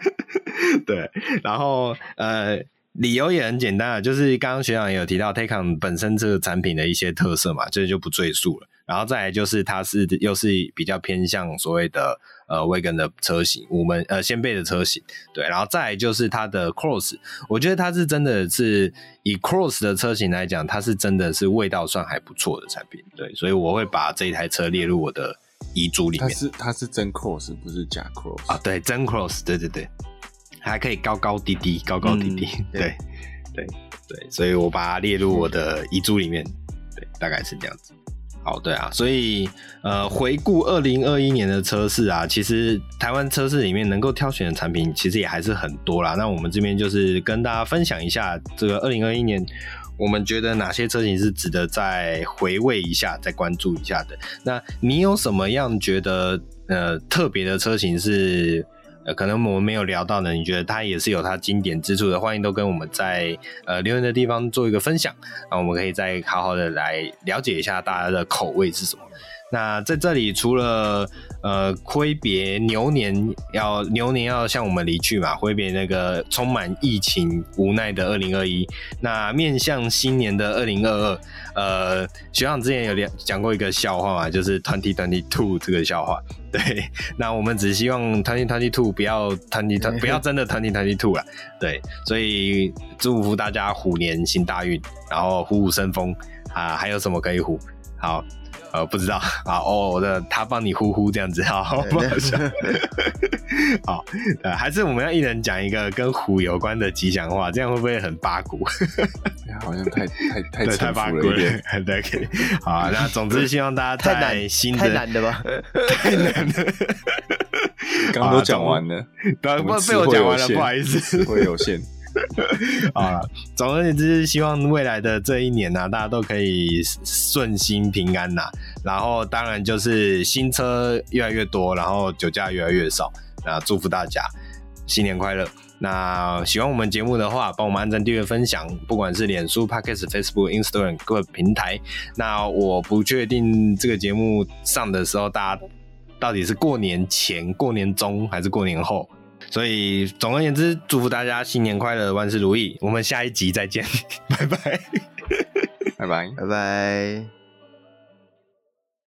对，然后呃，理由也很简单啊，就是刚刚学长也有提到 Taycan 本身这个产品的一些特色嘛，这就，不赘述了。然后再来就是它是又是比较偏向所谓的呃 Wagon 的车型，五门呃掀背的车型，对，然后再来就是它的 Cross，我觉得它是真的是以 Cross 的车型来讲，它是真的是味道算还不错的产品，对，所以我会把这一台车列入我的遗嘱里面。它是它是真 Cross 不是假 Cross 啊？对，真 Cross，对对对，还可以高高低低，高高低低，嗯、对对对，所以我把它列入我的遗嘱里面，对，大概是这样子。好，对啊，所以呃，回顾二零二一年的车市啊，其实台湾车市里面能够挑选的产品，其实也还是很多啦。那我们这边就是跟大家分享一下，这个二零二一年我们觉得哪些车型是值得再回味一下、再关注一下的。那你有什么样觉得呃特别的车型是？呃，可能我们没有聊到呢，你觉得它也是有它经典之处的，欢迎都跟我们在呃留言的地方做一个分享，那我们可以再好好的来了解一下大家的口味是什么。那在这里，除了呃挥别牛年要牛年要向我们离去嘛，挥别那个充满疫情无奈的二零二一，那面向新年的二零二二，呃，学长之前有讲讲过一个笑话嘛，就是 twenty twenty two 这个笑话。对，那我们只希望 twenty twenty two 不要 twenty twenty 不要真的 twenty twenty two 了。对，所以祝福大家虎年行大运，然后虎虎生风啊，还有什么可以虎？好。呃，不知道啊，哦，我的他帮你呼呼这样子，好，好，不好笑。好，呃，还是我们要一人讲一个跟虎有关的吉祥话，这样会不会很八股？好像太太太太八股了对，可以。好，那总之希望大家在新的太难的吧？太难了。刚刚都讲完了，不被我讲完了，不好意思，会有限。啊，总而言之，希望未来的这一年呢、啊，大家都可以顺心平安呐、然后，当然就是新车越来越多，然后酒驾越来越少。那祝福大家新年快乐！那喜欢我们节目的话，帮我们按赞、订阅、分享，不管是脸书、Podcast、Facebook、Instagram 各平台。那我不确定这个节目上的时候，大家到底是过年前、过年中还是过年后。所以，总而言之，祝福大家新年快乐，万事如意。我们下一集再见，拜拜，拜拜，拜拜。